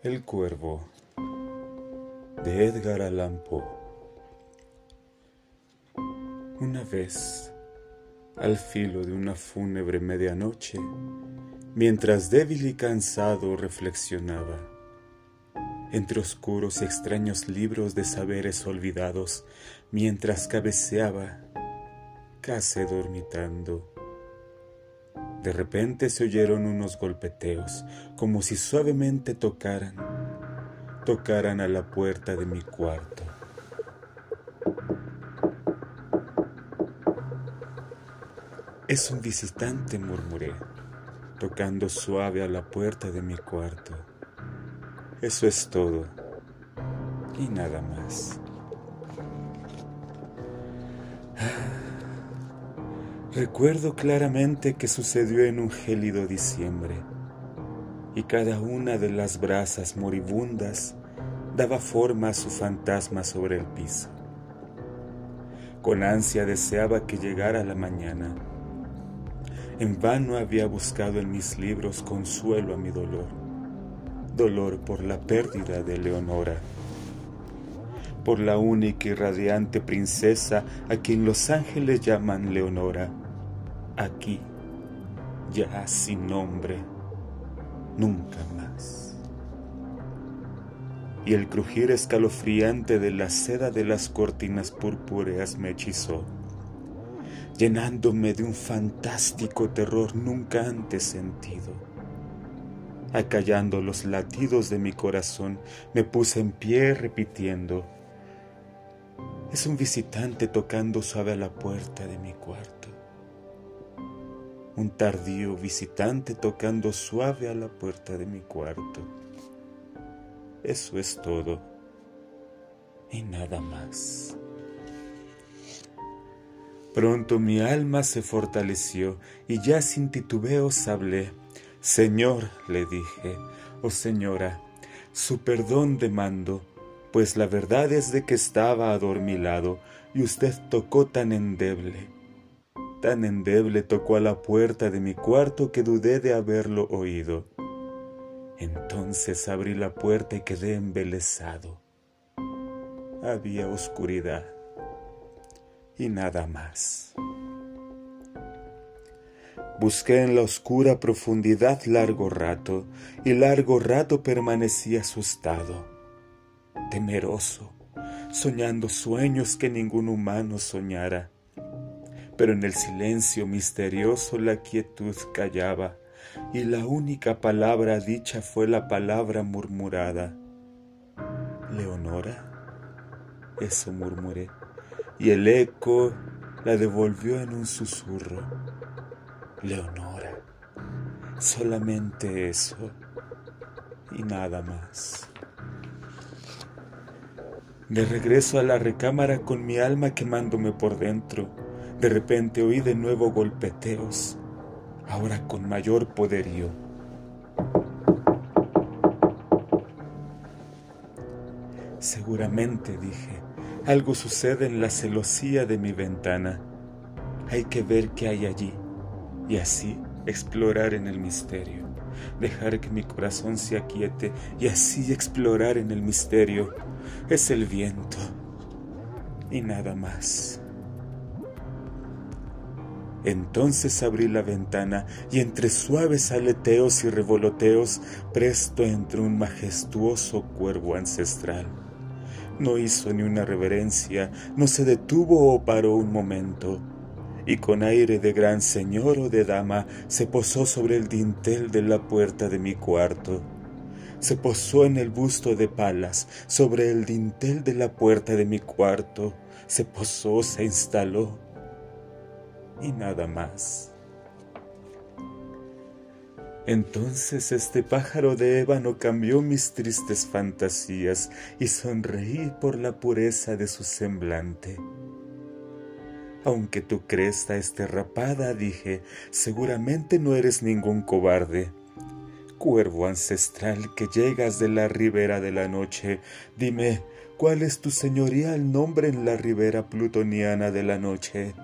El Cuervo de Edgar Allan Poe. Una vez, al filo de una fúnebre medianoche, mientras débil y cansado reflexionaba, entre oscuros y extraños libros de saberes olvidados, mientras cabeceaba, casi dormitando, de repente se oyeron unos golpeteos, como si suavemente tocaran, tocaran a la puerta de mi cuarto. Es un visitante, murmuré, tocando suave a la puerta de mi cuarto. Eso es todo, y nada más. Recuerdo claramente que sucedió en un gélido diciembre, y cada una de las brasas moribundas daba forma a su fantasma sobre el piso. Con ansia deseaba que llegara la mañana. En vano había buscado en mis libros consuelo a mi dolor, dolor por la pérdida de Leonora, por la única y radiante princesa a quien los ángeles llaman Leonora aquí, ya sin nombre, nunca más. Y el crujir escalofriante de la seda de las cortinas purpúreas me hechizó, llenándome de un fantástico terror nunca antes sentido. Acallando los latidos de mi corazón, me puse en pie repitiendo, es un visitante tocando suave a la puerta de mi cuarto un tardío visitante tocando suave a la puerta de mi cuarto. Eso es todo y nada más. Pronto mi alma se fortaleció y ya sin titubeos hablé. Señor, le dije, oh señora, su perdón demando, pues la verdad es de que estaba adormilado y usted tocó tan endeble Tan endeble tocó a la puerta de mi cuarto que dudé de haberlo oído. Entonces abrí la puerta y quedé embelesado. Había oscuridad y nada más. Busqué en la oscura profundidad largo rato y largo rato permanecí asustado, temeroso, soñando sueños que ningún humano soñara pero en el silencio misterioso la quietud callaba, y la única palabra dicha fue la palabra murmurada. Leonora, eso murmuré, y el eco la devolvió en un susurro. Leonora, solamente eso y nada más. De regreso a la recámara con mi alma quemándome por dentro de repente oí de nuevo golpeteos, ahora con mayor poderío. Seguramente, dije, algo sucede en la celosía de mi ventana. Hay que ver qué hay allí y así explorar en el misterio. Dejar que mi corazón se aquiete y así explorar en el misterio. Es el viento y nada más. Entonces abrí la ventana y entre suaves aleteos y revoloteos presto entró un majestuoso cuervo ancestral. No hizo ni una reverencia, no se detuvo o paró un momento, y con aire de gran señor o de dama se posó sobre el dintel de la puerta de mi cuarto. Se posó en el busto de palas, sobre el dintel de la puerta de mi cuarto, se posó, se instaló y nada más. Entonces este pájaro de ébano cambió mis tristes fantasías y sonreí por la pureza de su semblante. Aunque tu cresta esté rapada, dije, seguramente no eres ningún cobarde. Cuervo ancestral que llegas de la ribera de la noche, dime, ¿cuál es tu señorial nombre en la ribera plutoniana de la noche?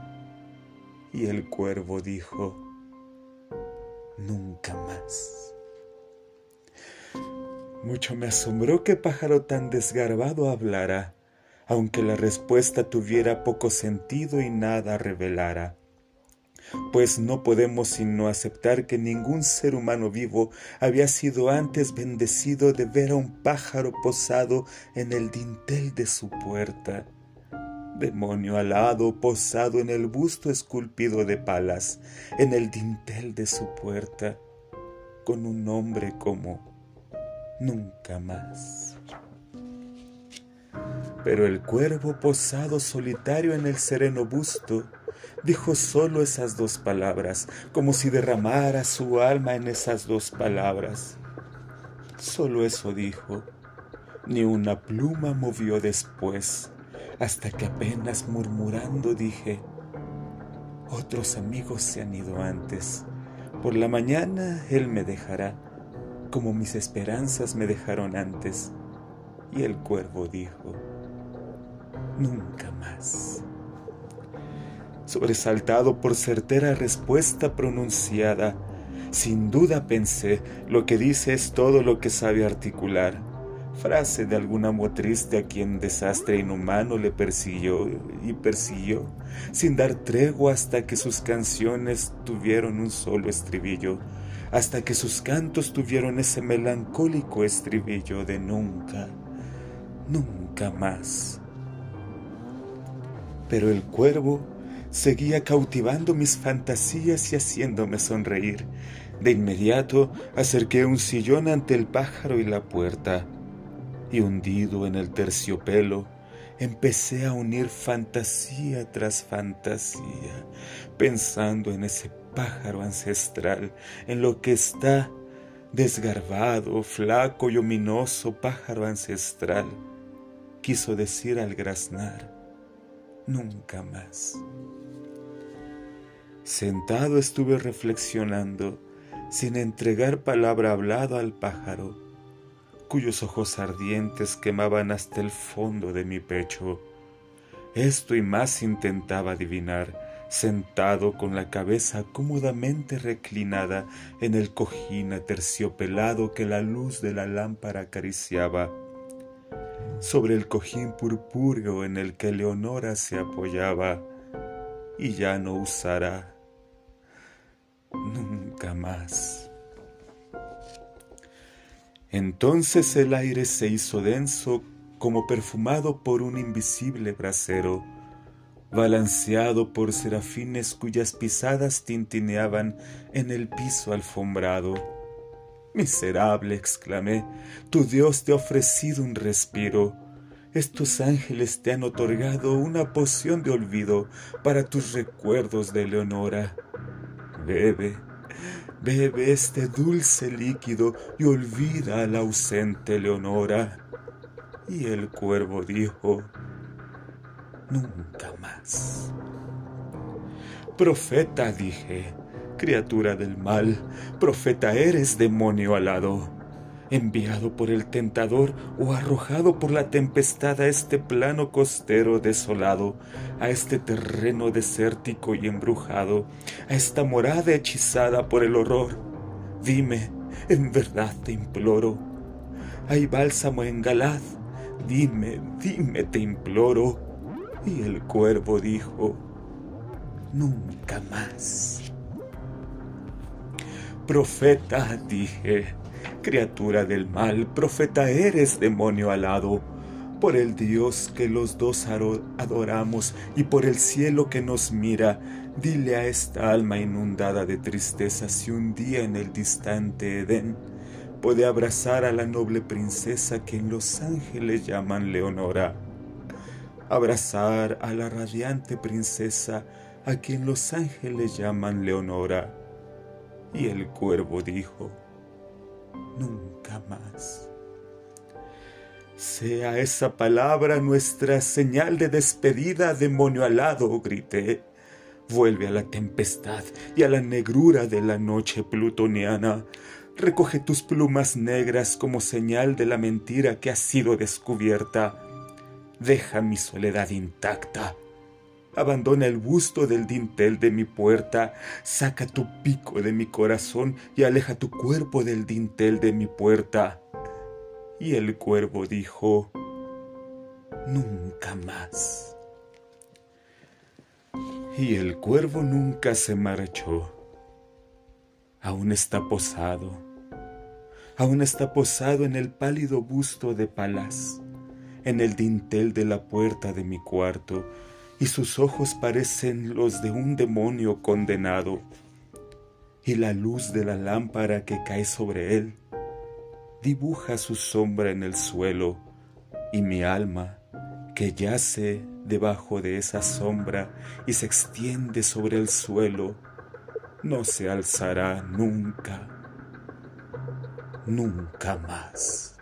Y el cuervo dijo, nunca más. Mucho me asombró que pájaro tan desgarbado hablara, aunque la respuesta tuviera poco sentido y nada revelara pues no podemos sino aceptar que ningún ser humano vivo había sido antes bendecido de ver a un pájaro posado en el dintel de su puerta. Demonio alado posado en el busto esculpido de palas, en el dintel de su puerta, con un nombre como nunca más. Pero el cuervo posado solitario en el sereno busto, dijo solo esas dos palabras, como si derramara su alma en esas dos palabras. Solo eso dijo, ni una pluma movió después, hasta que apenas murmurando dije, otros amigos se han ido antes, por la mañana él me dejará, como mis esperanzas me dejaron antes. Y el cuervo dijo, nunca más sobresaltado por certera respuesta pronunciada. Sin duda pensé, lo que dice es todo lo que sabe articular. Frase de algún amo triste a quien desastre inhumano le persiguió y persiguió, sin dar tregua hasta que sus canciones tuvieron un solo estribillo, hasta que sus cantos tuvieron ese melancólico estribillo de nunca, nunca más. Pero el cuervo seguía cautivando mis fantasías y haciéndome sonreír. De inmediato acerqué un sillón ante el pájaro y la puerta, y hundido en el terciopelo, empecé a unir fantasía tras fantasía, pensando en ese pájaro ancestral, en lo que está desgarbado, flaco y ominoso pájaro ancestral, quiso decir al graznar, nunca más. Sentado estuve reflexionando, sin entregar palabra hablada al pájaro, cuyos ojos ardientes quemaban hasta el fondo de mi pecho. Esto y más intentaba adivinar, sentado con la cabeza cómodamente reclinada en el cojín aterciopelado que la luz de la lámpara acariciaba. Sobre el cojín purpúreo en el que Leonora se apoyaba, y ya no usará nunca más. Entonces el aire se hizo denso como perfumado por un invisible brasero, balanceado por serafines cuyas pisadas tintineaban en el piso alfombrado. Miserable, exclamé, tu Dios te ha ofrecido un respiro. Estos ángeles te han otorgado una poción de olvido para tus recuerdos de Leonora. Bebe, bebe este dulce líquido y olvida a la ausente Leonora. Y el cuervo dijo, nunca más. Profeta, dije, criatura del mal, profeta eres, demonio alado enviado por el tentador o arrojado por la tempestad a este plano costero desolado, a este terreno desértico y embrujado, a esta morada hechizada por el horror. Dime, en verdad te imploro. Hay bálsamo en Galad. Dime, dime, te imploro. Y el cuervo dijo, nunca más. Profeta, dije, Criatura del mal, profeta eres, demonio alado, por el Dios que los dos adoramos y por el cielo que nos mira, dile a esta alma inundada de tristeza si un día en el distante Edén puede abrazar a la noble princesa que en los ángeles llaman Leonora, abrazar a la radiante princesa a quien los ángeles llaman Leonora. Y el cuervo dijo, nunca más. Sea esa palabra nuestra señal de despedida, demonio alado, grité. Vuelve a la tempestad y a la negrura de la noche plutoniana. Recoge tus plumas negras como señal de la mentira que ha sido descubierta. Deja mi soledad intacta Abandona el busto del dintel de mi puerta, saca tu pico de mi corazón y aleja tu cuerpo del dintel de mi puerta. Y el cuervo dijo, nunca más. Y el cuervo nunca se marchó. Aún está posado, aún está posado en el pálido busto de Palas, en el dintel de la puerta de mi cuarto, y sus ojos parecen los de un demonio condenado, y la luz de la lámpara que cae sobre él dibuja su sombra en el suelo, y mi alma, que yace debajo de esa sombra y se extiende sobre el suelo, no se alzará nunca, nunca más.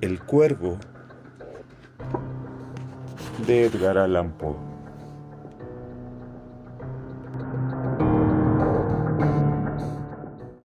El cuervo de Edgar Allan Poe